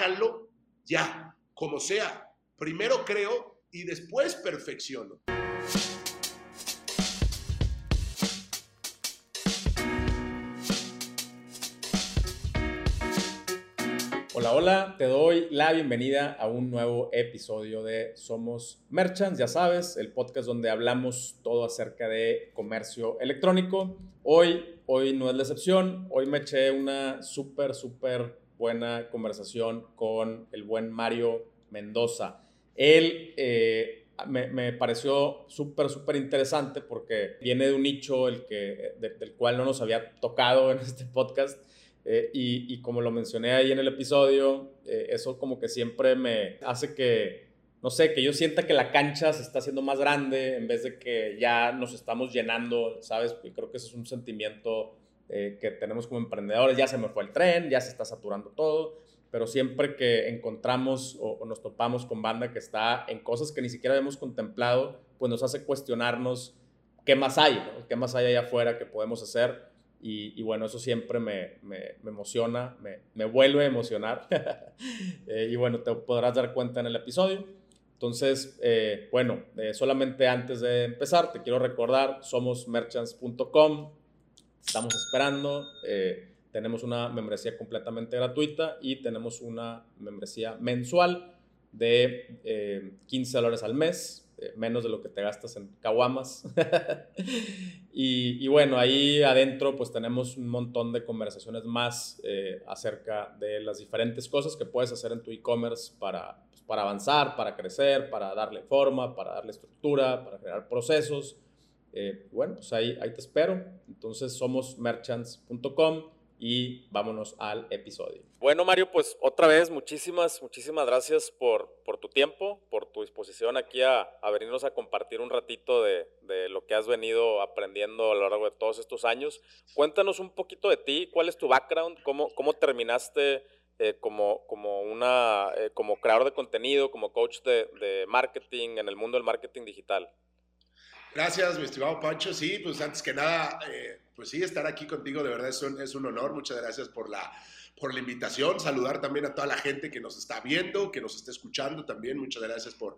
háganlo ya, como sea. Primero creo y después perfecciono. Hola, hola, te doy la bienvenida a un nuevo episodio de Somos Merchants, ya sabes, el podcast donde hablamos todo acerca de comercio electrónico. Hoy, hoy no es la excepción, hoy me eché una súper, súper buena conversación con el buen Mario Mendoza. Él eh, me, pareció súper, súper interesante porque viene de un nicho el que, del cual no nos había tocado en este podcast eh, y, como lo mencioné ahí en el episodio, eh, eso como que siempre me hace que, no sé, que yo sienta que la cancha se está haciendo más grande en vez de que ya nos estamos llenando, ¿sabes? Y creo que ese es un sentimiento eh, que tenemos como emprendedores. Ya se me fue el tren, ya se está saturando todo, pero siempre que encontramos o, nos topamos con banda que está en cosas que ni siquiera habíamos contemplado, pues nos hace cuestionarnos qué más hay, qué más hay allá afuera que podemos hacer y, bueno, eso siempre me, me, emociona, me, me, vuelve a emocionar. Eh, y bueno, te podrás dar cuenta en el episodio. Entonces, eh, bueno, eh, solamente antes de empezar, te quiero recordar, somos merchants.com. Estamos esperando. tenemos una membresía completamente gratuita y tenemos una membresía mensual de 15 dólares al mes este, menos de lo que te gastas en caguamas. y, bueno, ahí adentro pues tenemos un montón de conversaciones más eh, acerca de las diferentes cosas que puedes hacer en tu e-commerce para, pues, para avanzar, para crecer, para darle forma, para darle estructura, para crear procesos. Eh, bueno, pues ahí, ahí te espero. Entonces somos merchants.com y vámonos al episodio. Bueno, Mario, pues otra vez muchísimas, muchísimas gracias por, tu tiempo, por tu disposición aquí a, a venirnos a compartir un ratito de, lo que has venido aprendiendo a lo largo de todos estos años. Cuéntanos un poquito de ti, cuál es tu background, cómo, cómo terminaste eh, como, una, eh, creador de contenido, como coach de marketing en el mundo del marketing digital. Gracias, mi estimado Pancho. Sí, pues antes que nada, eh, pues sí, estar aquí contigo de verdad es un, es un honor. Muchas gracias por la, por la invitación. Saludar también a toda la gente que nos está viendo, que nos está escuchando también. Muchas gracias por,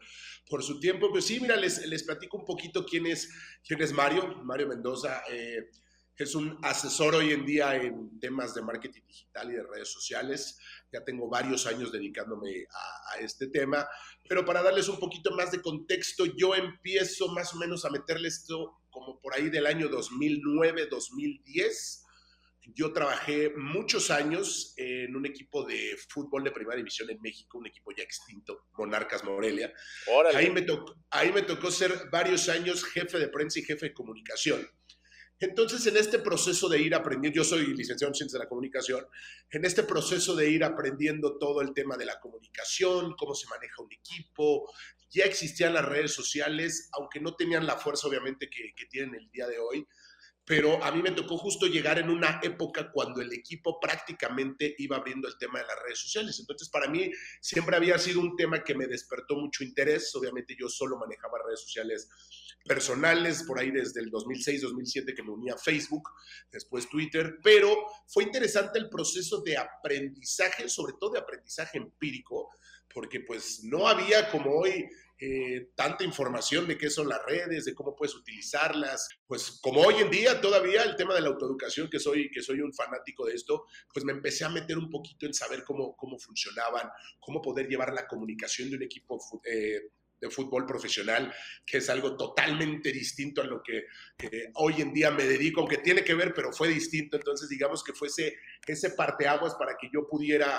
por su tiempo. Pues sí, mira, les, les platico un poquito quién es, quién es Mario. Mario Mendoza. Eh, es un asesor hoy en día en temas de marketing digital y de redes sociales ya tengo varios años dedicándome a, este tema, pero para darles un poquito más de contexto, yo empiezo más o menos a meterle esto como por ahí del año 2009, 2010. Yo trabajé muchos años en un equipo de fútbol de primera división en México, un equipo ya extinto, Monarcas Morelia. Ahí me, tocó, ahí me tocó ser varios años jefe de prensa y jefe de comunicación. Entonces, en este proceso de ir aprendiendo, yo soy licenciado en Ciencias de la Comunicación, en este proceso de ir aprendiendo todo el tema de la comunicación, cómo se maneja un equipo, ya existían las redes sociales, aunque no tenían la fuerza obviamente que, que tienen el día de hoy, pero a mí me tocó justo llegar en una época cuando el equipo prácticamente iba abriendo el tema de las redes sociales. Entonces, para mí siempre había sido un tema que me despertó mucho interés. Obviamente yo solo manejaba redes sociales personales por ahí desde el 2006-2007 que me unía a Facebook, después Twitter, pero fue interesante el proceso de aprendizaje, sobre todo de aprendizaje empírico, porque pues no había como hoy eh, tanta información de qué son las redes, de cómo puedes utilizarlas. Pues como hoy en día todavía el tema de la autoeducación, que soy, que soy un fanático de esto, pues me empecé a meter un poquito en saber cómo, cómo funcionaban, cómo poder llevar la comunicación de un equipo eh, de fútbol profesional, que es algo totalmente distinto a lo que hoy en día me dedico, aunque tiene que ver, pero fue distinto. Entonces, digamos que fuese ese parteaguas para que yo pudiera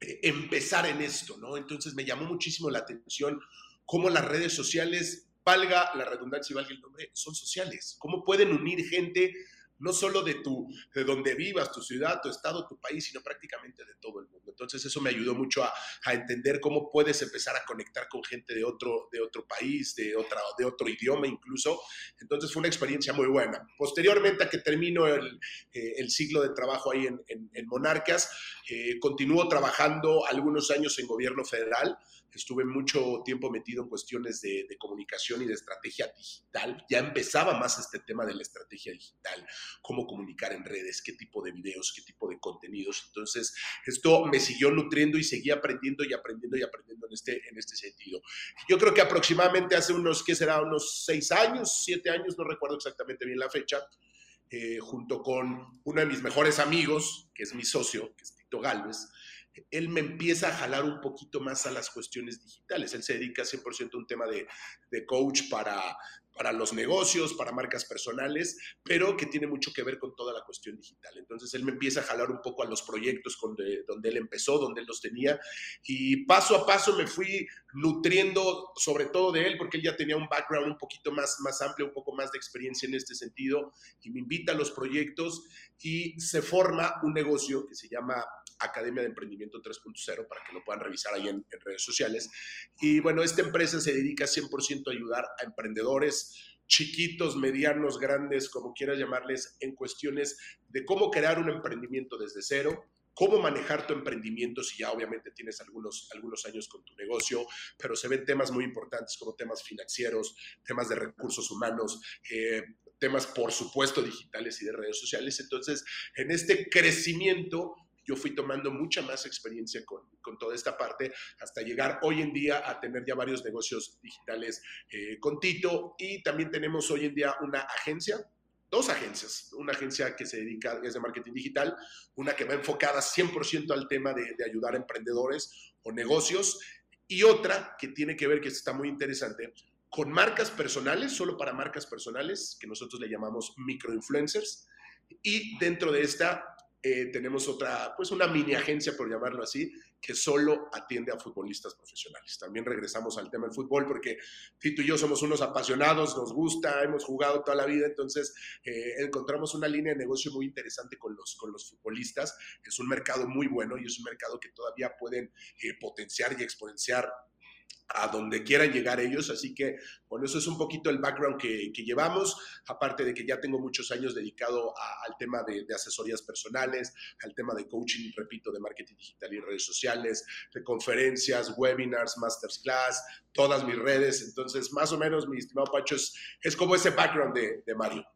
empezar en esto, ¿no? Entonces me llamó muchísimo la atención cómo las redes sociales, valga la redundancia y valga el nombre, son sociales. Cómo pueden unir gente no solo de, tu, de donde vivas, tu ciudad, tu estado, tu país, sino prácticamente de todo el mundo. Entonces eso me ayudó mucho a, entender cómo puedes empezar a conectar con gente de otro, de otro país, de, otra, de otro idioma incluso. Entonces fue una experiencia muy buena. Posteriormente a que termino el, eh, el ciclo de trabajo ahí en, en, Monarcas, eh, continúo trabajando algunos años en gobierno federal estuve mucho tiempo metido en cuestiones de, comunicación y de estrategia digital. Ya empezaba más este tema de la estrategia digital. Cómo comunicar en redes, qué tipo de videos, qué tipo de contenidos. Entonces, esto me siguió nutriendo y seguí aprendiendo y aprendiendo y aprendiendo en este, en este sentido. Yo creo que aproximadamente hace unos, ¿qué será? Unos seis años, siete años, no recuerdo exactamente bien la fecha, eh, junto con uno de mis mejores amigos, que es mi socio, que es Tito Galvez, él me empieza a jalar un poquito más a las cuestiones digitales. Él se dedica 100% a un tema de, de coach para, para los negocios, para marcas personales, pero que tiene mucho que ver con toda la cuestión digital. Entonces él me empieza a jalar un poco a los proyectos donde, donde él empezó, donde él los tenía, y paso a paso me fui nutriendo sobre todo de él, porque él ya tenía un background un poquito más, más amplio, un poco más de experiencia en este sentido, y me invita a los proyectos y se forma un negocio que se llama Academia de Emprendimiento 3.0 para que lo puedan revisar ahí en, en, redes sociales. Y bueno, esta empresa se dedica 100% a ayudar a emprendedores chiquitos, medianos, grandes, como quieras llamarles, en cuestiones de cómo crear un emprendimiento desde cero, cómo manejar tu emprendimiento si ya obviamente tienes algunos, algunos años con tu negocio, pero se ven temas muy importantes como temas financieros, temas de recursos humanos, eh, temas por supuesto digitales y de redes sociales. Entonces, en este crecimiento yo fui tomando mucha más experiencia con, con, toda esta parte hasta llegar hoy en día a tener ya varios negocios digitales eh, con Tito y también tenemos hoy en día una agencia. Dos agencias, una agencia que se dedica, es de marketing digital, una que va enfocada 100% al tema de, de ayudar a emprendedores o negocios y otra que tiene que ver, que está muy interesante, con marcas personales, solo para marcas personales, que nosotros le llamamos microinfluencers. Y dentro de esta eh, tenemos otra, pues una mini agencia, por llamarlo así, que solo atiende a futbolistas profesionales. También regresamos al tema del fútbol porque Tito y yo somos unos apasionados, nos gusta, hemos jugado toda la vida, entonces eh, encontramos una línea de negocio muy interesante con los, con los futbolistas. Es un mercado muy bueno y es un mercado que todavía pueden eh, potenciar y exponenciar a donde quieran llegar ellos. Así que, bueno, eso es un poquito el background que, que llevamos, aparte de que ya tengo muchos años dedicado al tema de, de, asesorías personales, al tema de coaching, repito, de marketing digital y redes sociales, de conferencias, webinars, masterclass, todas mis redes. Entonces, más o menos, mi estimado Pacho, es, es como ese background de, de Mario.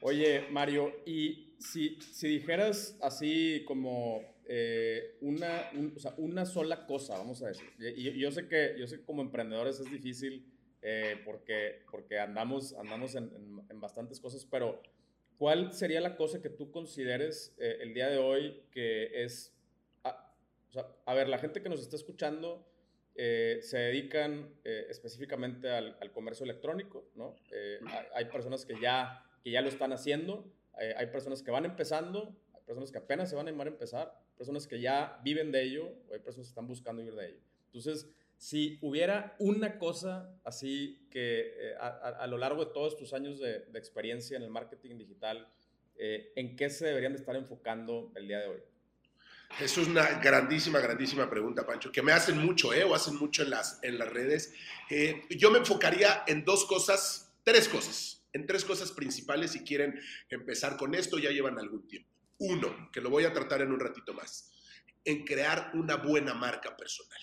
Oye, Mario, y si, si dijeras así como eh, una, una sola cosa, vamos a decir. Y, yo, sé que, yo sé como emprendedores es difícil eh, porque, porque andamos, andamos en, en, bastantes cosas, pero ¿cuál sería la cosa que tú consideres eh, el día de hoy que es... A, o sea, a ver, la gente que nos está escuchando se dedican específicamente al, comercio electrónico, ¿no? Hay, hay, personas que ya, que ya lo están haciendo, hay personas que van empezando, personas que apenas se van a animar a empezar, personas que ya viven de ello o hay personas que están buscando vivir de ello. Entonces, si hubiera una cosa así que eh, a, a, lo largo de todos tus años de, de experiencia en el marketing digital, eh, ¿en qué se deberían de estar enfocando el día de hoy? Es una grandísima, grandísima pregunta, Pancho, que me hacen mucho, ¿eh? O hacen mucho en las, en las redes. Eh, yo me enfocaría en dos cosas, tres cosas, en tres cosas principales si quieren empezar con esto, ya llevan algún tiempo. Uno, que lo voy a tratar en un ratito más, en crear una buena marca personal.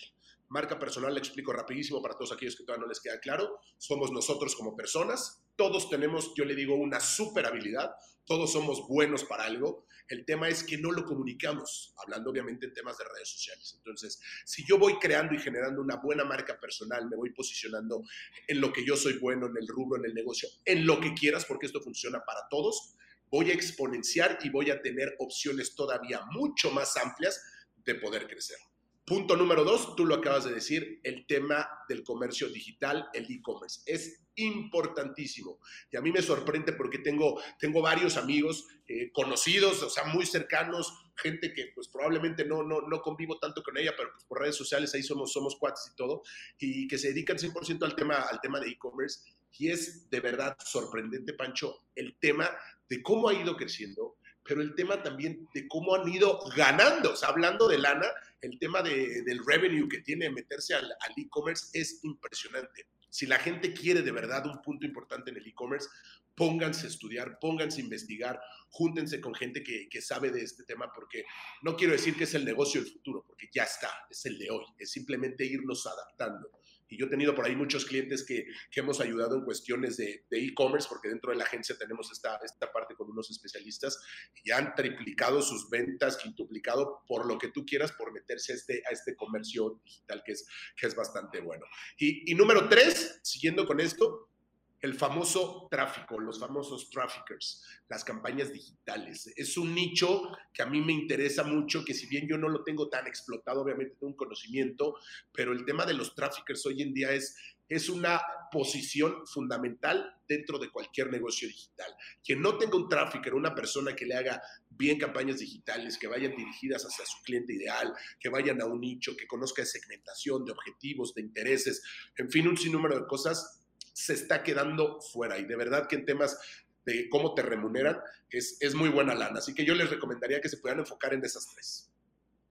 Marca personal, le explico rapidísimo para todos aquellos que todavía no les queda claro. Somos nosotros como personas. Todos tenemos, yo le digo, una super habilidad. Todos somos buenos para algo. El tema es que no lo comunicamos, hablando obviamente en temas de redes sociales. Entonces, si yo voy creando y generando una buena marca personal, me voy posicionando en lo que yo soy bueno, en el rubro, en el negocio, en lo que quieras, porque esto funciona para todos, voy a exponenciar y voy a tener opciones todavía mucho más amplias de poder crecer. Punto número dos, tú lo acabas de decir, el tema del comercio digital, el e-commerce. Es importantísimo. Y a mí me sorprende porque tengo, tengo varios amigos eh, conocidos, o sea, muy cercanos, gente que pues probablemente no, no, no convivo tanto con ella, pero pues, por redes sociales ahí somos, somos cuates y todo, y que se dedican 100% al tema, al tema de e-commerce. Y es de verdad sorprendente, Pancho, el tema de cómo ha ido creciendo, pero el tema también de cómo han ido ganando. O sea, hablando de lana, el tema de, del revenue que tiene meterse al, al e-commerce es impresionante. Si la gente quiere de verdad un punto importante en el e-commerce, pónganse a estudiar, pónganse a investigar, júntense con gente que, que, sabe de este tema, porque no quiero decir que es el negocio del futuro, porque ya está, es el de hoy, es simplemente irnos adaptando. Y yo he tenido por ahí muchos clientes que, que hemos ayudado en cuestiones de e-commerce, porque dentro de la agencia tenemos esta, esta parte con unos especialistas y han triplicado sus ventas, quintuplicado por lo que tú quieras, por meterse a este, a este comercio digital que es, que es bastante bueno. Y, y número tres, siguiendo con esto, el famoso tráfico, los famosos traffickers, las campañas digitales. Es un nicho que a mí me interesa mucho, que si bien yo no lo tengo tan explotado, obviamente tengo un conocimiento, pero el tema de los traffickers hoy en día es, es una posición fundamental dentro de cualquier negocio digital. Quien no tenga un trafficker, una persona que le haga bien campañas digitales, que vayan dirigidas hacia su cliente ideal, que vayan a un nicho, que conozca de segmentación, de objetivos, de intereses, en fin, un sinnúmero de cosas, se está quedando fuera. Y de verdad que en temas de cómo te remuneran es, es muy buena lana. Así que yo les recomendaría que se puedan enfocar en esas tres.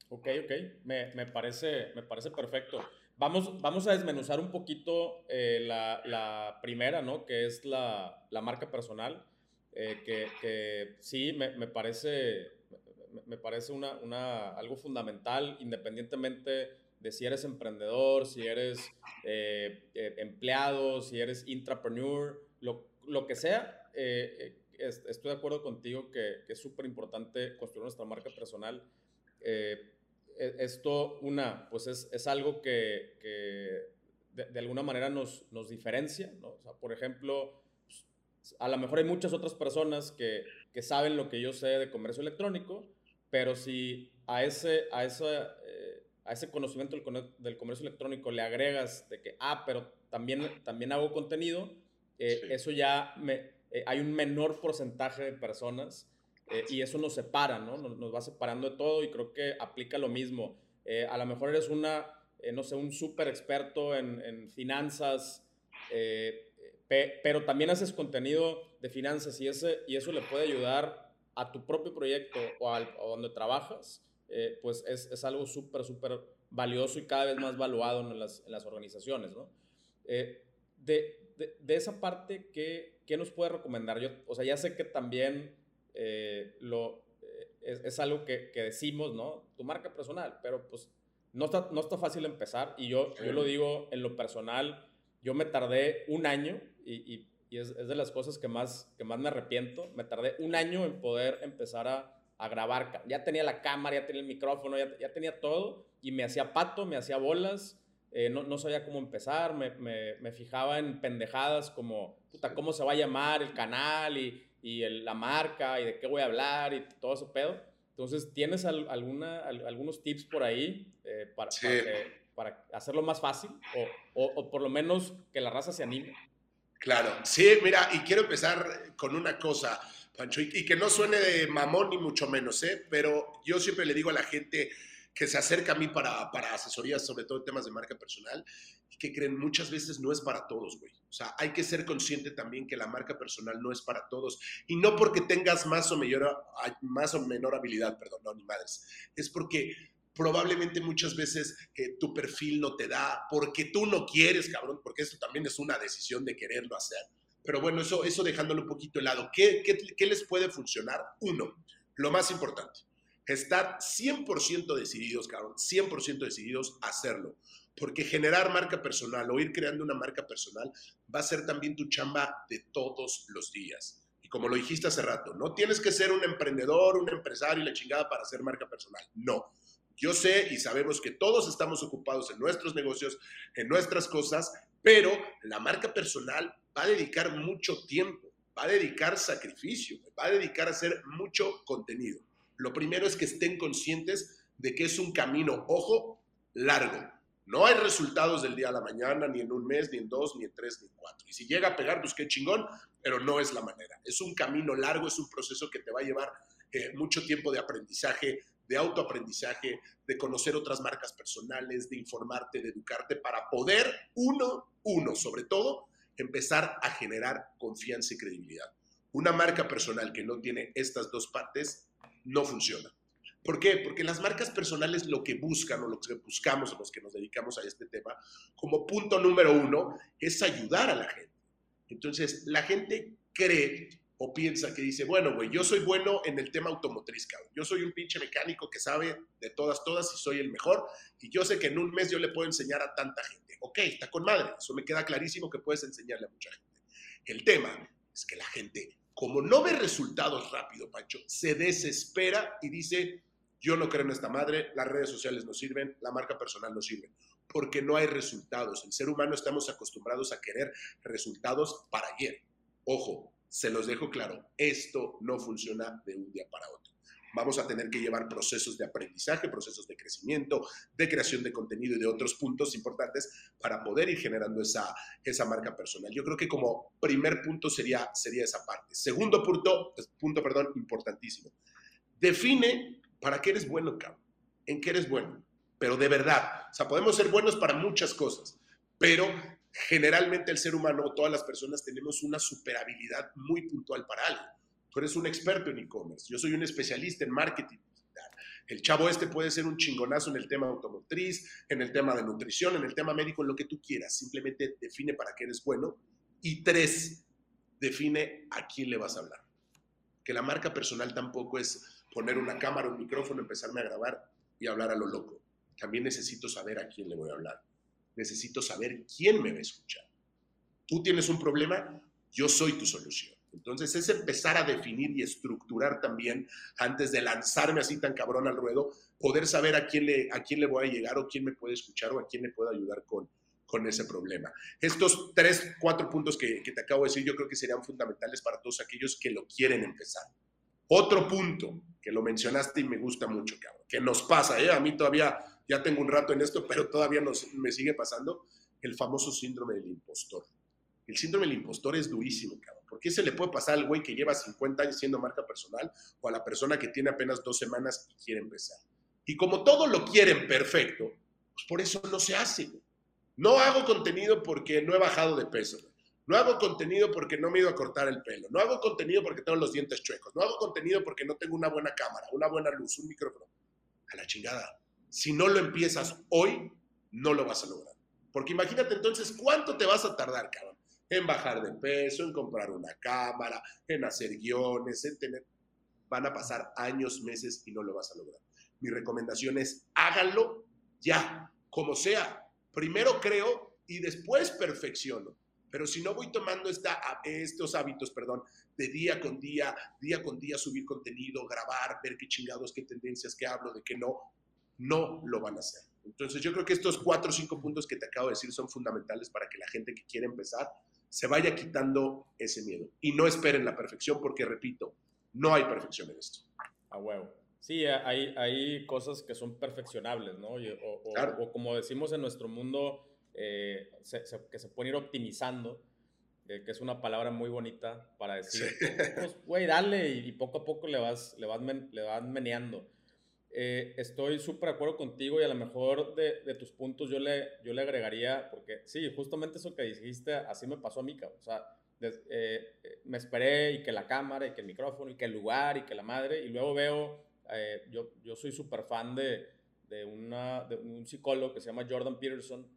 Ok, ok, me, me parece, me parece perfecto. Vamos, vamos a desmenuzar un poquito eh, la, la, primera, ¿no? Que es la, la marca personal, eh, que, que, sí, me, me parece, me parece una, una, algo fundamental, independientemente de si eres emprendedor, si eres eh, eh, empleado, si eres intrapreneur, lo, lo que sea, eh, estoy de acuerdo contigo que, que es súper importante construir nuestra marca personal. E, esto, una, pues es, es algo que, que de, de, alguna manera nos, nos diferencia, ¿no? O sea, por ejemplo, pues, a lo mejor hay muchas otras personas que, que saben lo que yo sé de comercio electrónico, pero si a, ese, a esa a ese conocimiento del, comercio electrónico le agregas de que, ah, pero también, también hago contenido, eh, eso ya me, eh, hay un menor porcentaje de personas eh, y eso nos separa, ¿no? Nos, va separando de todo y creo que aplica lo mismo. a lo mejor eres una, no sé, un súper experto en, en finanzas, pero también haces contenido de finanzas y, ese, y eso le puede ayudar a tu propio proyecto o, al, o donde trabajas eh, pues es, es algo súper, súper valioso y cada vez más valuado en las, en las organizaciones, ¿no? Eh, de, de, esa parte, ¿qué, ¿qué, nos puede recomendar? Yo, o sea, ya sé que también eh, lo, es, es, algo que, que, decimos, ¿no? Tu marca personal, pero pues no está, no está fácil empezar y yo, yo lo digo en lo personal, yo me tardé un año y, y, y es, es, de las cosas que más, que más me arrepiento, me tardé un año en poder empezar a a grabar. Ya tenía la cámara, ya tenía el micrófono, ya, ya tenía todo y me hacía pato, me hacía bolas. Eh, no, no, sabía cómo empezar, me, me, me, fijaba en pendejadas como, puta, cómo se va a llamar el canal y, y el, la marca y de qué voy a hablar y todo ese pedo. Entonces, ¿tienes alguna, algunos tips por ahí eh, para, sí. para, para, hacerlo más fácil o, o, o, por lo menos que la raza se anime? Claro, sí, mira, y quiero empezar con una cosa. Pancho, y, que no suene de mamón ni mucho menos, ¿eh? pero yo siempre le digo a la gente que se acerca a mí para, para asesorías, sobre todo en temas de marca personal, que creen muchas veces no es para todos, güey. O sea, hay que ser consciente también que la marca personal no es para todos. Y no porque tengas más o, mayor, más o menor habilidad, perdón, no, ni madres. Es porque probablemente muchas veces tu perfil no te da, porque tú no quieres, cabrón, porque esto también es una decisión de quererlo hacer pero bueno, eso, eso dejándolo un poquito de lado. ¿Qué, qué, qué les puede funcionar? Uno, lo más importante, estar 100% decididos, cabrón, 100% decididos a hacerlo. Porque generar marca personal o ir creando una marca personal va a ser también tu chamba de todos los días. Y como lo dijiste hace rato, no tienes que ser un emprendedor, un empresario y la chingada para hacer marca personal. No. Yo sé y sabemos que todos estamos ocupados en nuestros negocios, en nuestras cosas, pero la marca personal va a dedicar mucho tiempo, va a dedicar sacrificio, va a dedicar a hacer mucho contenido. Lo primero es que estén conscientes de que es un camino, ojo, largo. No hay resultados del día a la mañana, ni en un mes, ni en dos, ni en tres, ni en cuatro. Y si llega a pegar, pues qué chingón, pero no es la manera. Es un camino largo, es un proceso que te va a llevar eh, mucho tiempo de aprendizaje, de autoaprendizaje, de conocer otras marcas personales, de informarte, de educarte, para poder, uno, uno, sobre todo, empezar a generar confianza y credibilidad. Una marca personal que no tiene estas dos partes no funciona. ¿Por qué? Porque las marcas personales lo que buscan o lo que buscamos, los que nos dedicamos a este tema, como punto número uno, es ayudar a la gente. Entonces, la gente cree o piensa que dice, bueno, güey, yo soy bueno en el tema automotriz, cabrón. Yo soy un pinche mecánico que sabe de todas, todas y soy el mejor. Y yo sé que en un mes yo le puedo enseñar a tanta gente. Ok, está con madre. Eso me queda clarísimo que puedes enseñarle a mucha gente. El tema es que la gente, como no ve resultados rápido, Pancho, se desespera y dice, yo no creo en esta madre, las redes sociales no sirven, la marca personal no sirve, porque no hay resultados. El ser humano estamos acostumbrados a querer resultados para ayer. Ojo, se los dejo claro, esto no funciona de un día para otro. Vamos a tener que llevar procesos de aprendizaje, procesos de crecimiento, de creación de contenido y de otros puntos importantes para poder ir generando esa, esa marca personal. Yo creo que como primer punto sería, sería esa parte. Segundo punto, punto, perdón, importantísimo. Define para qué eres bueno. En qué eres bueno. Pero de verdad. O sea, podemos ser buenos para muchas cosas, pero generalmente el ser humano, todas las personas tenemos una superabilidad muy puntual para algo. Tú eres un experto en e-commerce, yo soy un especialista en marketing. El chavo este puede ser un chingonazo en el tema automotriz, en el tema de nutrición, en el tema médico, en lo que tú quieras. Simplemente define para qué eres bueno. Y tres, define a quién le vas a hablar. Que la marca personal tampoco es poner una cámara, un micrófono, empezarme a grabar y hablar a lo loco. También necesito saber a quién le voy a hablar necesito saber quién me va a escuchar. Tú tienes un problema, yo soy tu solución. Entonces es empezar a definir y estructurar también, antes de lanzarme así tan cabrón al ruedo, poder saber a quién le, a quién le voy a llegar o quién me puede escuchar o a quién me puede ayudar con, con ese problema. Estos tres, cuatro puntos que, que te acabo de decir yo creo que serían fundamentales para todos aquellos que lo quieren empezar. Otro punto que lo mencionaste y me gusta mucho, cabrón, que nos pasa, ¿eh? a mí todavía ya tengo un rato en esto, pero todavía nos, me sigue pasando, el famoso síndrome del impostor. El síndrome del impostor es durísimo, cabrón. ¿Por qué se le puede pasar al güey que lleva 50 años siendo marca personal o a la persona que tiene apenas dos semanas y quiere empezar? Y como todo lo quieren perfecto, pues por eso no se hace. No hago contenido porque no he bajado de peso. No hago contenido porque no me he ido a cortar el pelo. No hago contenido porque tengo los dientes chuecos. No hago contenido porque no tengo una buena cámara, una buena luz, un micrófono. A la chingada. Si no lo empiezas hoy, no lo vas a lograr. Porque imagínate entonces cuánto te vas a tardar, cabrón, en bajar de peso, en comprar una cámara, en hacer guiones, en tener... Van a pasar años, meses y no lo vas a lograr. Mi recomendación es háganlo ya, como sea. Primero creo y después perfecciono. Pero si no voy tomando esta, estos hábitos, perdón, de día con día, día con día subir contenido, grabar, ver qué chingados, qué tendencias, qué hablo, de qué no, no lo van a hacer. Entonces yo creo que estos cuatro o cinco puntos que te acabo de decir son fundamentales para que la gente que quiere empezar se vaya quitando ese miedo. Y no esperen la perfección porque, repito, no hay perfección en esto. A huevo. Sí, hay, hay cosas que son perfeccionables, ¿no? O, como decimos en nuestro mundo, eh, que se pueden ir optimizando, eh, que es una palabra muy bonita para decir, pues, güey, dale y, poco a poco le vas, le vas, le vas meneando. Eh, estoy súper de acuerdo contigo y a lo mejor de, de, tus puntos yo le, yo le agregaría, porque sí, justamente eso que dijiste, así me pasó a mí, o sea, eh, me esperé y que la cámara y que el micrófono y que el lugar y que la madre, y luego veo, eh, yo, yo soy súper fan de, de, una, de un psicólogo que se llama Jordan Peterson,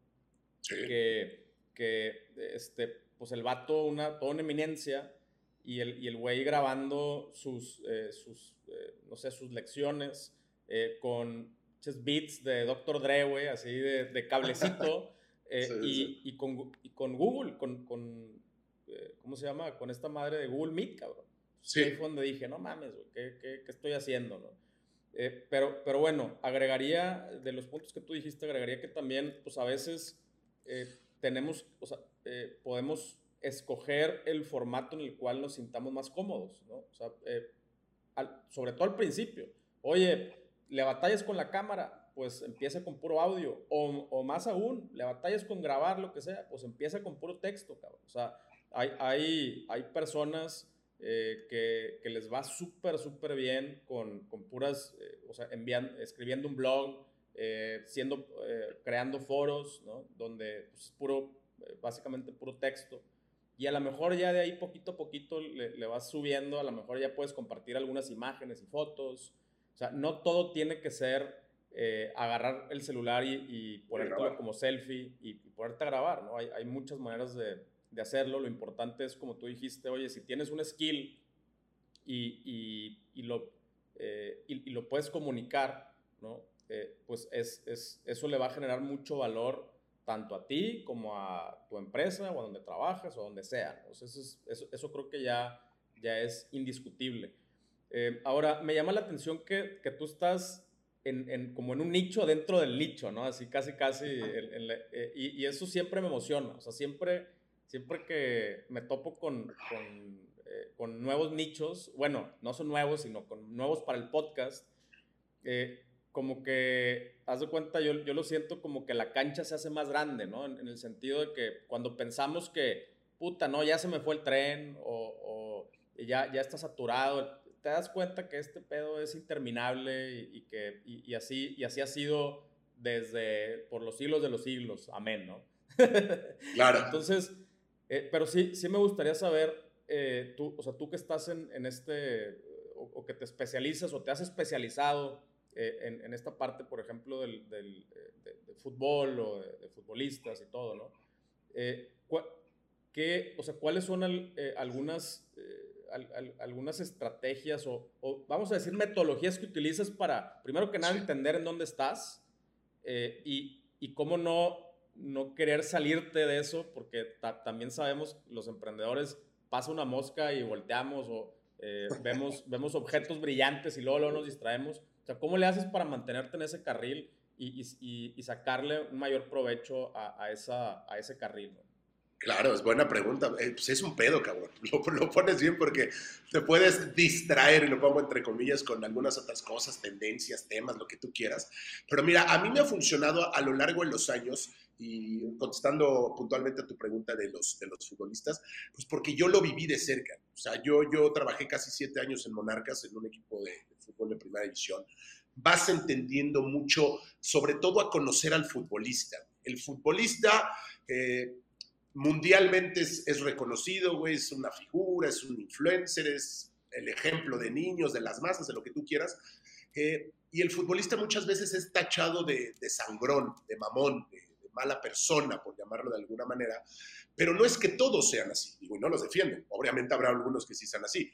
que, que este, pues el vato, una, toda una eminencia, y el, y el güey grabando sus, sus no sé, sus lecciones, eh, con beats de Dr. Dre, güey, así de, de cablecito, eh, y, y, con, y, con, Google, con, con eh, ¿cómo se llama? Con esta madre de Google Meet, cabrón. Sí. Ahí fue donde dije, no mames, güey, ¿qué, qué, qué, estoy haciendo, no? pero, pero bueno, agregaría, de los puntos que tú dijiste, agregaría que también, pues a veces tenemos, o sea, podemos escoger el formato en el cual nos sintamos más cómodos, ¿no? O sea, sobre todo al principio. Oye, le batallas con la cámara, pues empieza con puro audio. O, más aún, le batallas con grabar lo que sea, pues empieza con puro texto. O sea, hay, hay, hay personas eh, que, que, les va súper, súper bien con, con puras, eh, o sea, enviando, escribiendo un blog, eh, siendo, creando foros, ¿no? Donde pues, es puro, básicamente puro texto. Y a lo mejor ya de ahí poquito a poquito le, le vas subiendo, a lo mejor ya puedes compartir algunas imágenes y fotos, o sea, no todo tiene que ser eh, agarrar el celular y, y ponértelo como selfie y, ponerte a grabar, ¿no? Hay, hay muchas maneras de, de, hacerlo. Lo importante es, como tú dijiste, oye, si tienes un skill y, y lo, eh, y, lo puedes comunicar, ¿no? Eh, pues es, es, eso le va a generar mucho valor tanto a ti como a tu empresa o a donde trabajas o donde sea. eso, eso, creo que ya, ya es indiscutible. Eh, ahora, me llama la atención que, que tú estás en, en, como en un nicho dentro del nicho, ¿no? Así casi, casi, eh, y, y, eso siempre me emociona, o sea, siempre, siempre que me topo con, con, eh, con, nuevos nichos, bueno, no son nuevos, sino con nuevos para el podcast, eh, como que, haz de cuenta, yo, yo lo siento como que la cancha se hace más grande, ¿no? En, el sentido de que cuando pensamos que, puta, no, ya se me fue el tren o, o ya, ya está saturado, te das cuenta que este pedo es interminable y, que, y, así, y así ha sido desde, por los siglos de los siglos, amén, ¿no? Claro. Entonces, eh, pero sí, sí me gustaría saber, eh, tú, o sea, tú que estás en, en este, o, que te especializas o te has especializado eh, en, esta parte, por ejemplo, del, del de, fútbol o de, futbolistas y todo, ¿no? ¿qué, o sea, ¿cuáles son algunas, algunas estrategias o, vamos a decir, metodologías que utilizas para, primero que nada, entender en dónde estás y, y cómo no, no querer salirte de eso, porque también sabemos, los emprendedores, pasa una mosca y volteamos o eh, vemos, vemos objetos brillantes y luego, luego, nos distraemos. O sea, ¿cómo le haces para mantenerte en ese carril y, y, y sacarle un mayor provecho a, a, esa, a ese carril? Claro, es buena pregunta. Eh, pues es un pedo, cabrón. Lo, lo, pones bien porque te puedes distraer, y lo pongo entre comillas, con algunas otras cosas, tendencias, temas, lo que tú quieras. Pero mira, a mí me ha funcionado a lo largo de los años y contestando puntualmente a tu pregunta de los, de los futbolistas, pues porque yo lo viví de cerca. O sea, yo, yo trabajé casi siete años en Monarcas, en un equipo de, fútbol de primera división. Vas entendiendo mucho, sobre todo a conocer al futbolista. El futbolista eh, mundialmente es, reconocido, güey, es una figura, es un influencer, es el ejemplo de niños, de las masas, de lo que tú quieras. Eh, y el futbolista muchas veces es tachado de, de sangrón, de mamón, de, mala persona, por llamarlo de alguna manera, pero no es que todos sean así, digo, y no los defienden, obviamente habrá algunos que sí sean así,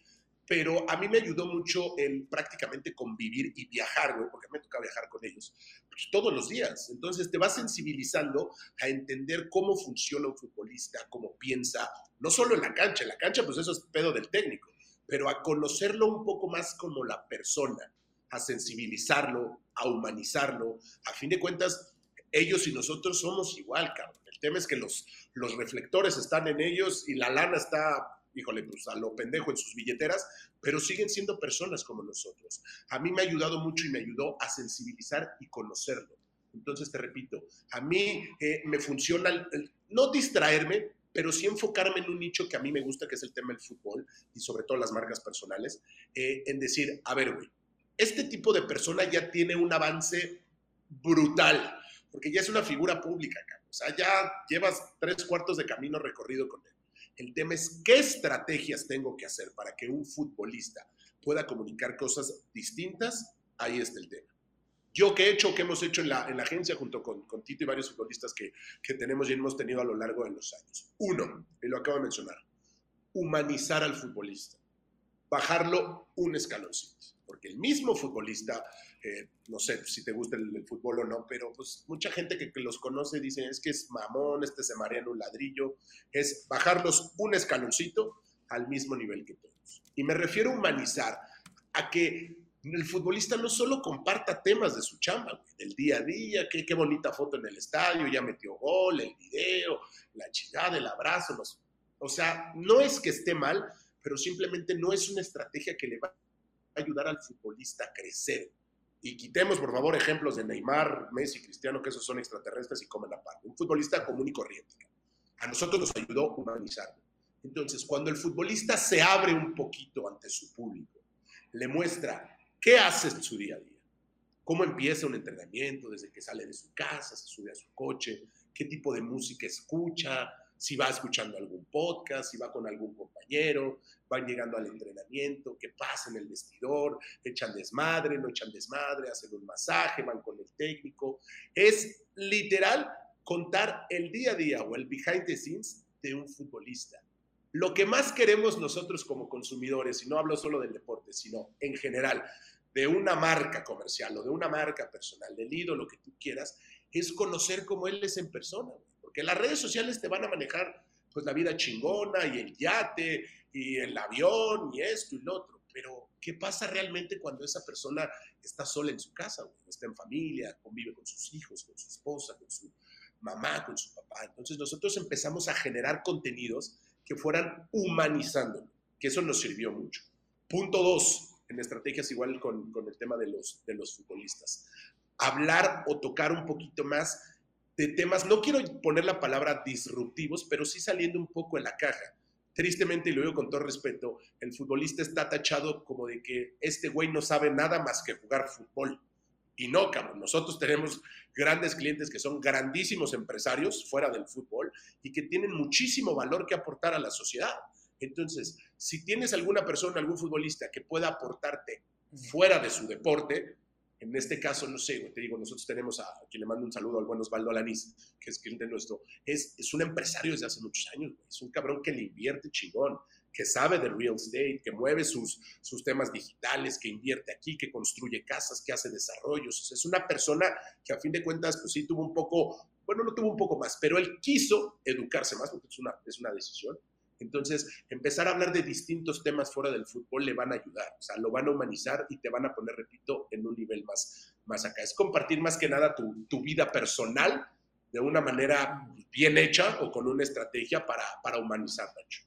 pero a mí me ayudó mucho el prácticamente convivir y viajar, güey, porque me toca viajar con ellos pues, todos los días. Entonces te vas sensibilizando a entender cómo funciona un futbolista, cómo piensa, no solo en la cancha, en la cancha pues eso es pedo del técnico, pero a conocerlo un poco más como la persona, a sensibilizarlo, a humanizarlo. A fin de cuentas, ellos y nosotros somos igual, cabrón. El tema es que los, los reflectores están en ellos y la lana está, híjole, pues a lo pendejo en sus billeteras, pero siguen siendo personas como nosotros. A mí me ha ayudado mucho y me ayudó a sensibilizar y conocerlo. Entonces, te repito, a mí eh, me funciona no distraerme, pero sí enfocarme en un nicho que a mí me gusta, que es el tema del fútbol y sobre todo las marcas personales, eh, en decir, a ver, güey, este tipo de persona ya tiene un avance brutal porque ya es una figura pública, O sea, ya llevas tres cuartos de camino recorrido con él. El tema es qué estrategias tengo que hacer para que un futbolista pueda comunicar cosas distintas. Ahí está el tema. Yo que he hecho, que hemos hecho en la, en la agencia junto con, con, Tito y varios futbolistas que, que tenemos y hemos tenido a lo largo de los años. Uno, y lo acabo de mencionar, humanizar al futbolista, bajarlo un escaloncito, porque el mismo futbolista eh, no sé si te gusta el, fútbol o no, pero pues mucha gente que, los conoce dice, es que es mamón, este se marea en un ladrillo, es bajarlos un escaloncito al mismo nivel que todos. Y me refiero a humanizar, a que el futbolista no solo comparta temas de su chamba, del día a día, qué, qué bonita foto en el estadio, ya metió gol, el video, la chingada, el abrazo, los, o sea, no es que esté mal, pero simplemente no es una estrategia que le va a ayudar al futbolista a crecer y quitemos, por favor, ejemplos de Neymar, Messi, Cristiano, que esos son extraterrestres y comen la parte. Un futbolista común y corriente. A nosotros nos ayudó humanizarlo. Entonces, cuando el futbolista se abre un poquito ante su público, le muestra qué hace en su día a día, cómo empieza un entrenamiento desde que sale de su casa, se sube a su coche, qué tipo de música escucha, si va escuchando algún podcast, si va con algún compañero, van llegando al entrenamiento, qué pasa en el vestidor, echan desmadre, no echan desmadre, hacen un masaje, van con el técnico. Es literal contar el día a día o el behind the scenes de un futbolista. Lo que más queremos nosotros como consumidores, y no hablo solo del deporte, sino en general, de una marca comercial o de una marca personal, del ídolo que tú quieras, es conocer cómo él es en persona, porque las redes sociales te van a manejar pues la vida chingona y el yate y el avión y esto y lo otro, pero ¿qué pasa realmente cuando esa persona está sola en su casa, está en familia, convive con sus hijos, con su esposa, con su mamá, con su papá? Entonces nosotros empezamos a generar contenidos que fueran humanizándolo, que eso nos sirvió mucho. Punto dos, en estrategias igual con, con el tema de los, de los futbolistas. Hablar o tocar un poquito más de temas, no quiero poner la palabra disruptivos, pero sí saliendo un poco de la caja. Tristemente, y lo digo con todo respeto, el futbolista está tachado como de que este güey no sabe nada más que jugar fútbol. Y no, cabrón, nosotros tenemos grandes clientes que son grandísimos empresarios fuera del fútbol y que tienen muchísimo valor que aportar a la sociedad. Entonces, si tienes alguna persona, algún futbolista que pueda aportarte fuera de su deporte, en este caso, no sé, te digo, nosotros tenemos a, quien le mando un saludo al buen Osvaldo Alanís, que es cliente nuestro, es, es un empresario desde hace muchos años, es un cabrón que le invierte chingón, que sabe de real estate, que mueve sus, sus temas digitales, que invierte aquí, que construye casas, que hace desarrollos. es una persona que a fin de cuentas, pues sí tuvo un poco, bueno, no tuvo un poco más, pero él quiso educarse más, porque es una, es una decisión, entonces, empezar a hablar de distintos temas fuera del fútbol le van a ayudar, o sea, lo van a humanizar y te van a poner, repito, en un nivel más, más acá. Es compartir más que nada tu, tu vida personal de una manera bien hecha o con una estrategia para, para humanizar, Nacho.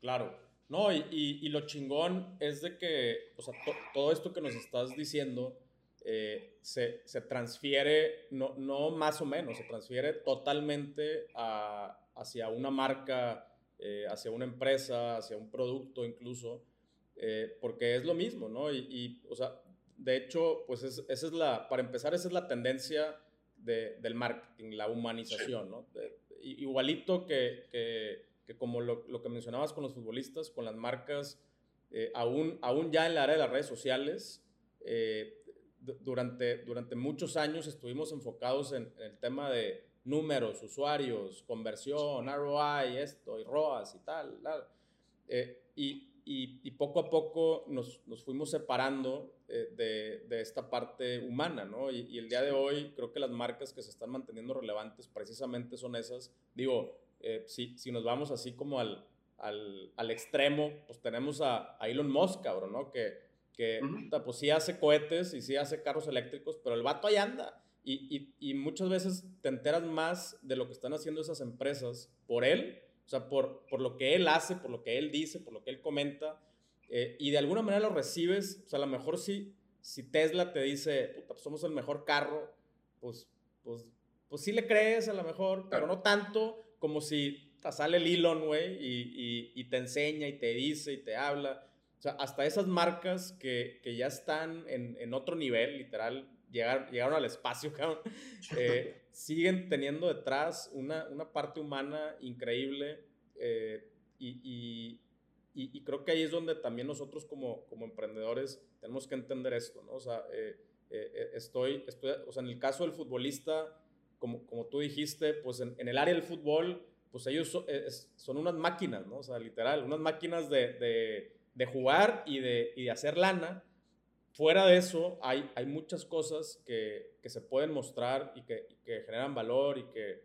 Claro, no, y, y, lo chingón es de que, o sea, todo esto que nos estás diciendo eh, se, se, transfiere, no, no más o menos, se transfiere totalmente a, hacia una marca eh, hacia una empresa, hacia un producto incluso, eh, porque es lo mismo, ¿no? Y, o sea, de hecho, pues esa es la, para empezar, esa es la tendencia de, del marketing, la humanización, ¿no? igualito que, que, que como lo, lo, que mencionabas con los futbolistas, con las marcas, eh, aún, aún ya en la área de las redes sociales, durante, durante muchos años estuvimos enfocados en el tema de números, usuarios, conversión, ROI, esto, y ROAS y tal. Eh, y, y, poco a poco nos, nos fuimos separando eh, de, de, esta parte humana, ¿no? Y, el día de hoy creo que las marcas que se están manteniendo relevantes precisamente son esas. Digo, eh, si, si nos vamos así como al, al, al extremo, pues tenemos a, a, Elon Musk, cabrón, ¿no? Que, que pues sí hace cohetes y sí hace carros eléctricos, pero el vato ahí anda y, y, muchas veces te enteras más de lo que están haciendo esas empresas por él, o sea, por, por lo que él hace, por lo que él dice, por lo que él comenta, eh, y de alguna manera lo recibes, o sea, a lo mejor si, si Tesla te dice, puta, pues somos el mejor carro, pues, pues, pues sí le crees a lo mejor, pero no tanto como si te sale el Elon, güey, y, y, te enseña y te dice y te habla. O sea, hasta esas marcas que, que ya están en, en otro nivel, literal, llegaron al espacio, cabrón, eh, siguen teniendo detrás una, una parte humana increíble eh, y, y, y, creo que ahí es donde también nosotros como, como emprendedores tenemos que entender esto, ¿no? O sea, eh, estoy, estoy, o sea, en el caso del futbolista, como, como tú dijiste, pues en, en el área del fútbol, pues ellos son, son, unas máquinas, ¿no? O sea, literal, unas máquinas de, de, de jugar y de, y de hacer lana fuera de eso, hay, hay muchas cosas que, que se pueden mostrar y que, que generan valor y que,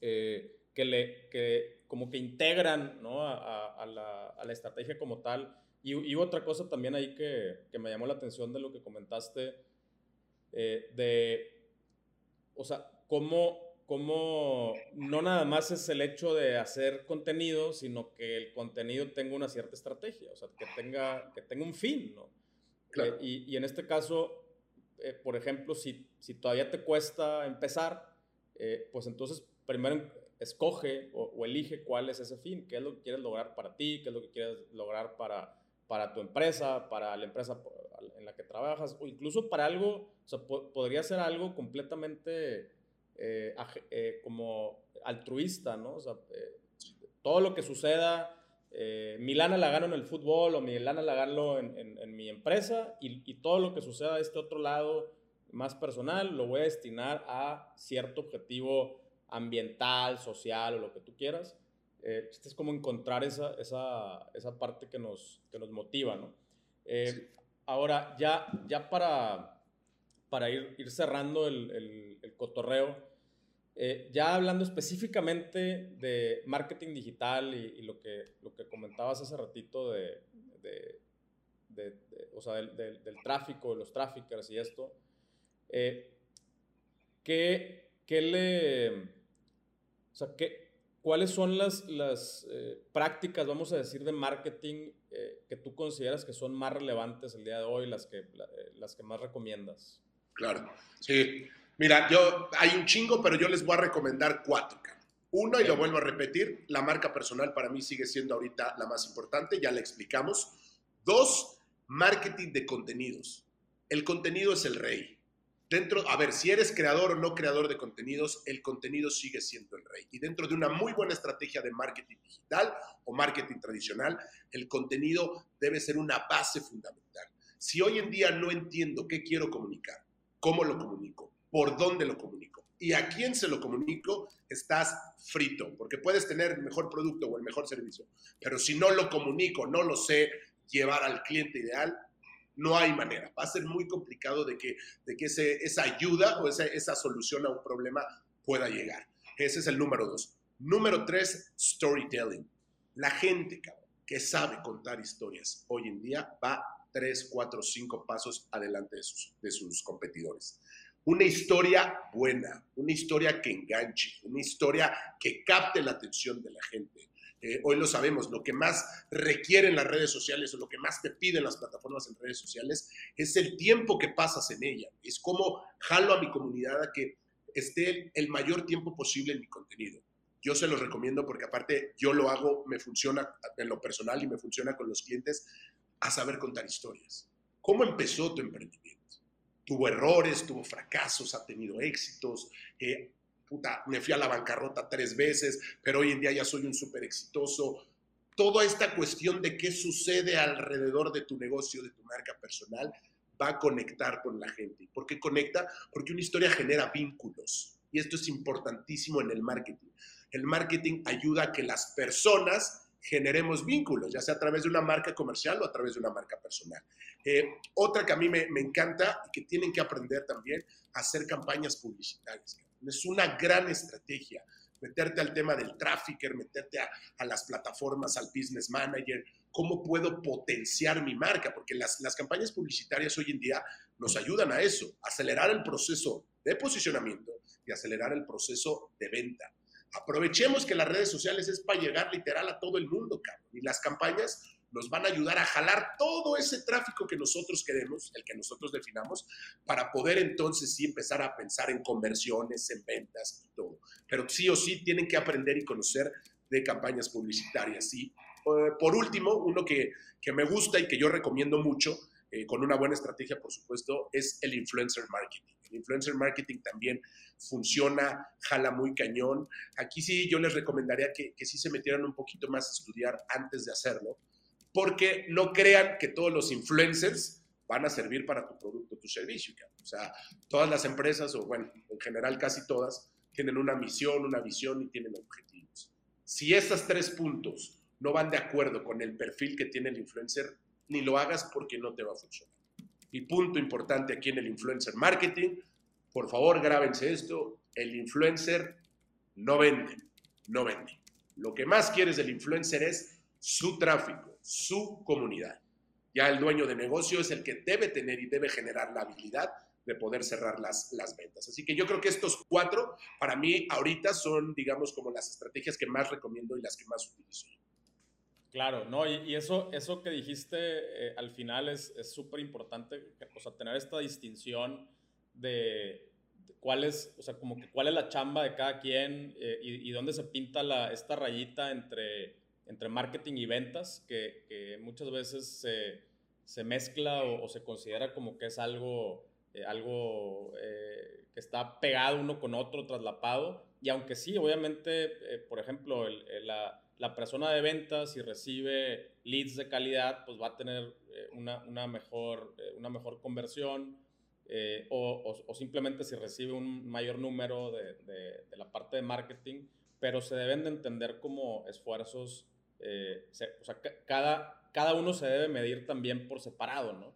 eh, que, le, que como que integran ¿no? a, a, la, a, la, estrategia como tal. Y, y, otra cosa también ahí que, que, me llamó la atención de lo que comentaste, eh, de, o sea, cómo, cómo no nada más es el hecho de hacer contenido, sino que el contenido tenga una cierta estrategia, o sea, que tenga, que tenga un fin, ¿no? Eh, y, y, en este caso, eh, por ejemplo, si, si todavía te cuesta empezar, eh, pues entonces primero escoge o, elige cuál es ese fin, qué es lo que quieres lograr para ti, qué es lo que quieres lograr para, para tu empresa, para la empresa en la que trabajas, o incluso para algo, o sea, podría ser algo completamente como altruista, ¿no? O sea, todo lo que suceda eh, Milana la gano en el fútbol o Milana la gano en, en, mi empresa y, todo lo que suceda de este otro lado más personal lo voy a destinar a cierto objetivo ambiental, social o lo que tú quieras. Eh, este es como encontrar esa, esa, esa, parte que nos, que nos motiva, ¿no? Eh, ahora, ya, ya para, para ir, ir cerrando el, el, cotorreo, eh, ya hablando específicamente de marketing digital y, lo, que, lo que comentabas hace ratito de, de, de, o sea, del, del, tráfico, de los traffickers y esto, eh, ¿qué, ¿qué, le... O sea, ¿qué, ¿Cuáles son las, las eh, prácticas, vamos a decir, de marketing eh, que tú consideras que son más relevantes el día de hoy, las que, eh, las que más recomiendas? Claro, sí. Mira, yo hay un chingo, pero yo les voy a recomendar cuatro. Uno, y lo vuelvo a repetir, la marca personal para mí sigue siendo ahorita la más importante, ya la explicamos. Dos, marketing de contenidos. El contenido es el rey. Dentro, a ver, si eres creador o no creador de contenidos, el contenido sigue siendo el rey. Y dentro de una muy buena estrategia de marketing digital o marketing tradicional, el contenido debe ser una base fundamental. Si hoy en día no entiendo qué quiero comunicar, cómo lo comunico, por dónde lo comunico y a quién se lo comunico, estás frito, porque puedes tener el mejor producto o el mejor servicio, pero si no lo comunico, no lo sé llevar al cliente ideal, no hay manera. Va a ser muy complicado de que, de que esa ayuda o esa, esa solución a un problema pueda llegar. Ese es el número dos. Número tres, storytelling. La gente, que sabe contar historias hoy en día va tres, cuatro, cinco pasos adelante de sus, de sus competidores. Una historia buena, una historia que enganche, una historia que capte la atención de la gente, eh, hoy lo sabemos, lo que más requieren las redes sociales o lo que más te piden las plataformas en redes sociales es el tiempo que pasas en ella. Es como jalo a mi comunidad a que esté el mayor tiempo posible en mi contenido. Yo se los recomiendo porque aparte yo lo hago, me funciona en lo personal y me funciona con los clientes a saber contar historias. ¿Cómo empezó tu emprendimiento? Tuvo errores, tuvo fracasos, ha tenido éxitos. Eh, puta, me fui a la bancarrota tres veces, pero hoy en día ya soy un súper exitoso. Toda esta cuestión de qué sucede alrededor de tu negocio, de tu marca personal, va a conectar con la gente. ¿Por qué conecta? Porque una historia genera vínculos. Y esto es importantísimo en el marketing. El marketing ayuda a que las personas generemos vínculos, ya sea a través de una marca comercial o a través de una marca personal. Eh, otra que a mí me, me, encanta y que tienen que aprender también, hacer campañas publicitarias. Es una gran estrategia meterte al tema del trafficker, meterte a, a, las plataformas, al business manager, cómo puedo potenciar mi marca, porque las, las, campañas publicitarias hoy en día nos ayudan a eso, acelerar el proceso de posicionamiento y acelerar el proceso de venta. Aprovechemos que las redes sociales es para llegar literal a todo el mundo, cabrón, y las campañas nos van a ayudar a jalar todo ese tráfico que nosotros queremos, el que nosotros definamos, para poder entonces sí empezar a pensar en conversiones, en ventas y todo. Pero sí o sí tienen que aprender y conocer de campañas publicitarias. Y eh, por último, uno que, que me gusta y que yo recomiendo mucho, eh, con una buena estrategia, por supuesto, es el influencer marketing. El influencer marketing también funciona, jala muy cañón. Aquí sí yo les recomendaría que, que sí se metieran un poquito más a estudiar antes de hacerlo, porque no crean que todos los influencers van a servir para tu producto, tu servicio. O sea, todas las empresas, o bueno, en general casi todas, tienen una misión, una visión y tienen objetivos. Si estos tres puntos no van de acuerdo con el perfil que tiene el influencer, ni lo hagas porque no te va a funcionar. Y punto importante aquí en el influencer marketing, por favor grábense esto, el influencer no vende, no vende. Lo que más quieres del influencer es su tráfico, su comunidad. Ya el dueño de negocio es el que debe tener y debe generar la habilidad de poder cerrar las, las ventas. Así que yo creo que estos cuatro, para mí, ahorita son, digamos, como las estrategias que más recomiendo y las que más utilizo. Claro, no, y, eso, eso que dijiste eh, al final es súper importante, o sea, tener esta distinción de, cuál es, o sea, como que cuál es la chamba de cada quien eh, y, dónde se pinta la, esta rayita entre entre marketing y ventas, que, muchas veces se, se mezcla o, se considera como que es algo, eh, algo que está pegado uno con otro, traslapado. Y aunque sí, obviamente, por ejemplo, la, la, persona de ventas, si recibe leads de calidad, pues va a tener una, una, mejor, una mejor conversión. O, o, simplemente si recibe un mayor número de, de, la parte de marketing, pero se deben de entender como esfuerzos eh, o sea, cada, cada uno se debe medir también por separado, ¿no?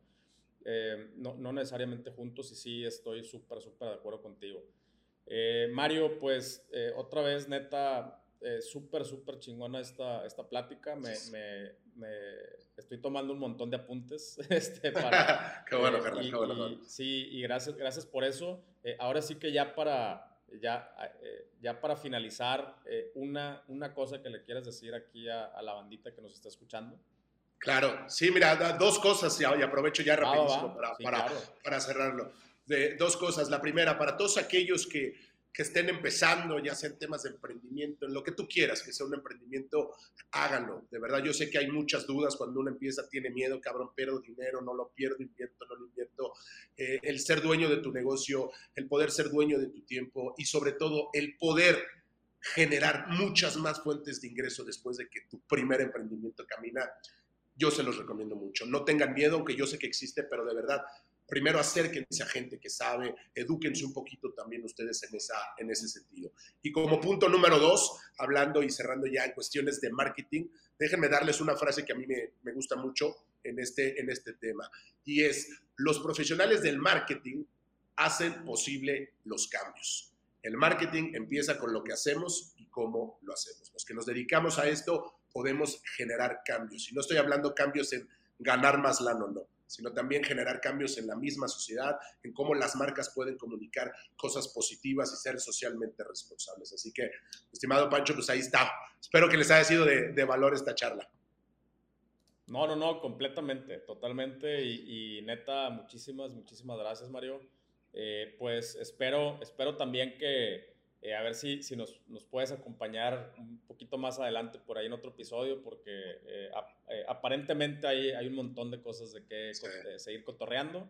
eh, no, no, necesariamente juntos y sí estoy súper, súper de acuerdo contigo. Eh, Mario, pues otra vez, neta, súper, súper chingona esta, esta plática. Me, me, me, estoy tomando un montón de apuntes. Este, para, qué bueno, Carlos, qué bueno. sí, y gracias, gracias por eso. ahora sí que ya para ya, eh, ya para finalizar, eh, una, una cosa que le quieras decir aquí a, la bandita que nos está escuchando. Claro, sí, mira, dos cosas y aprovecho ya rapidísimo para, para, para, cerrarlo. De, dos cosas. La primera, para todos aquellos que, que estén empezando, ya sea en temas de emprendimiento, en lo que tú quieras, que sea un emprendimiento, háganlo. De verdad, yo sé que hay muchas dudas cuando uno empieza, tiene miedo, cabrón, pierdo dinero, no lo pierdo, invierto, no lo invierto. Eh, el ser dueño de tu negocio, el poder ser dueño de tu tiempo y sobre todo el poder generar muchas más fuentes de ingreso después de que tu primer emprendimiento camina, yo se los recomiendo mucho. No tengan miedo, aunque yo sé que existe, pero de verdad, primero acérquense a gente que sabe, edúquense un poquito también ustedes en, esa, en ese sentido. Y como punto número dos, hablando y cerrando ya en cuestiones de marketing, déjenme darles una frase que a mí me, me gusta mucho en este, en este tema, y es, los profesionales del marketing hacen posible los cambios. El marketing empieza con lo que hacemos y cómo lo hacemos. Los que nos dedicamos a esto podemos generar cambios. Y no estoy hablando cambios en ganar más lano, no sino también generar cambios en la misma sociedad, en cómo las marcas pueden comunicar cosas positivas y ser socialmente responsables. Así que, estimado Pancho, pues ahí está. Espero que les haya sido de, valor esta charla. No, no, no, completamente, totalmente. Y, neta, muchísimas, muchísimas gracias, Mario. Eh, pues espero, espero también que, eh, a ver si, si nos, nos, puedes acompañar un poquito más adelante por ahí en otro episodio, porque eh, eh, aparentemente hay, hay, un montón de cosas de que seguir cotorreando.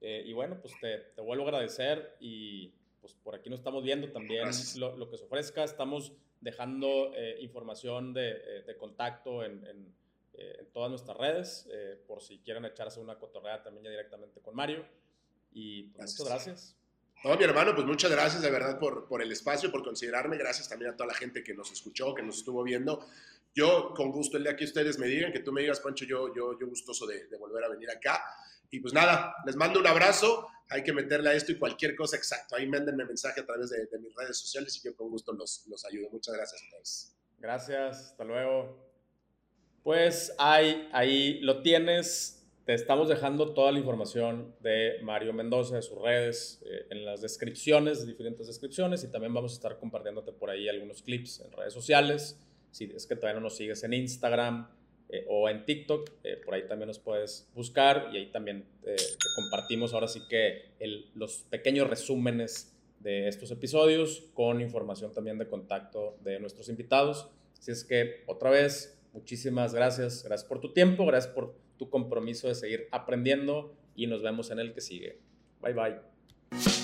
y bueno, pues te, te, vuelvo a agradecer y pues por aquí nos estamos viendo también lo, lo, que se ofrezca. Estamos dejando información de, de, contacto en, en, en, todas nuestras redes, por si quieren echarse una cotorreada también ya directamente con Mario. Y pues, muchas gracias. No, mi hermano, pues muchas gracias de verdad por, por el espacio, por considerarme. Gracias también a toda la gente que nos escuchó, que nos estuvo viendo. Yo, con gusto, el día que ustedes me digan, que tú me digas, Pancho, yo, yo, yo gustoso de, volver a venir acá. Y pues nada, les mando un abrazo. Hay que meterle a esto y cualquier cosa exacto. Ahí mándenme mensaje a través de, de, mis redes sociales y yo con gusto los, los ayudo. Muchas gracias a todos. Gracias, hasta luego. Pues ahí, ahí lo tienes te estamos dejando toda la información de Mario Mendoza, de sus redes, eh, en las descripciones, diferentes descripciones, y también vamos a estar compartiéndote por ahí algunos clips en redes sociales. Si es que todavía no nos sigues en Instagram eh, o en TikTok, eh, por ahí también nos puedes buscar y ahí también te compartimos ahora sí que los pequeños resúmenes de estos episodios con información también de contacto de nuestros invitados. Así es que otra vez, muchísimas gracias. Gracias por tu tiempo, gracias por tu compromiso de seguir aprendiendo y nos vemos en el que sigue. Bye bye.